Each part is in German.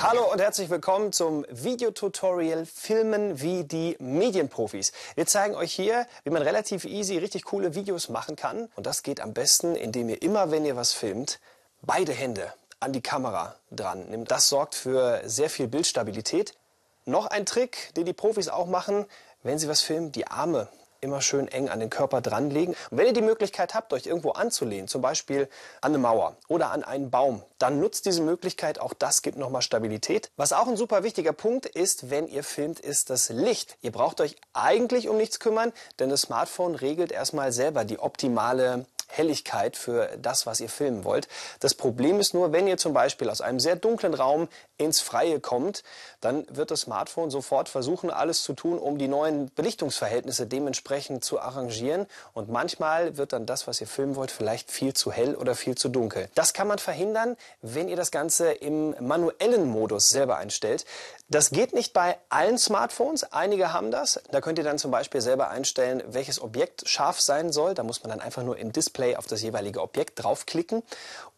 Hallo und herzlich willkommen zum Videotutorial Filmen wie die Medienprofis. Wir zeigen euch hier, wie man relativ easy richtig coole Videos machen kann. Und das geht am besten, indem ihr immer, wenn ihr was filmt, beide Hände an die Kamera dran nimmt. Das sorgt für sehr viel Bildstabilität. Noch ein Trick, den die Profis auch machen, wenn sie was filmen, die Arme immer schön eng an den Körper dranlegen. Und wenn ihr die Möglichkeit habt, euch irgendwo anzulehnen, zum Beispiel an eine Mauer oder an einen Baum, dann nutzt diese Möglichkeit. Auch das gibt nochmal Stabilität. Was auch ein super wichtiger Punkt ist, wenn ihr filmt, ist das Licht. Ihr braucht euch eigentlich um nichts kümmern, denn das Smartphone regelt erstmal selber die optimale Helligkeit für das, was ihr filmen wollt. Das Problem ist nur, wenn ihr zum Beispiel aus einem sehr dunklen Raum ins Freie kommt, dann wird das Smartphone sofort versuchen, alles zu tun, um die neuen Belichtungsverhältnisse dementsprechend zu arrangieren. Und manchmal wird dann das, was ihr filmen wollt, vielleicht viel zu hell oder viel zu dunkel. Das kann man verhindern, wenn ihr das Ganze im manuellen Modus selber einstellt. Das geht nicht bei allen Smartphones. Einige haben das. Da könnt ihr dann zum Beispiel selber einstellen, welches Objekt scharf sein soll. Da muss man dann einfach nur im Display auf das jeweilige Objekt draufklicken.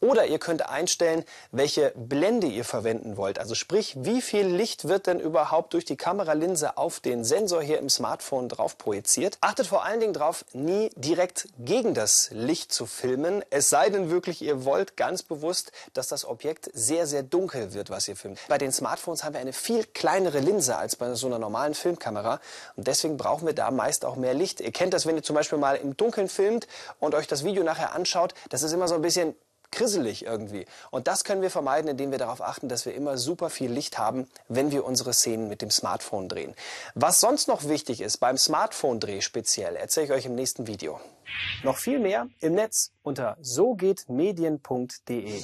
Oder ihr könnt einstellen, welche Blende ihr verwenden wollt. Also sprich, wie viel Licht wird denn überhaupt durch die Kameralinse auf den Sensor hier im Smartphone drauf projiziert. Achtet vor allen Dingen darauf, nie direkt gegen das Licht zu filmen. Es sei denn wirklich, ihr wollt ganz bewusst, dass das Objekt sehr, sehr dunkel wird, was ihr filmt. Bei den Smartphones haben wir eine viel kleinere Linse als bei so einer normalen Filmkamera. Und deswegen brauchen wir da meist auch mehr Licht. Ihr kennt das, wenn ihr zum Beispiel mal im Dunkeln filmt und euch das Video nachher anschaut. Das ist immer so ein bisschen krisselig irgendwie. Und das können wir vermeiden, indem wir darauf achten, dass wir immer super viel Licht haben, wenn wir unsere Szenen mit dem Smartphone drehen. Was sonst noch wichtig ist beim Smartphone-Dreh speziell, erzähle ich euch im nächsten Video. Noch viel mehr im Netz unter sogehtmedien.de.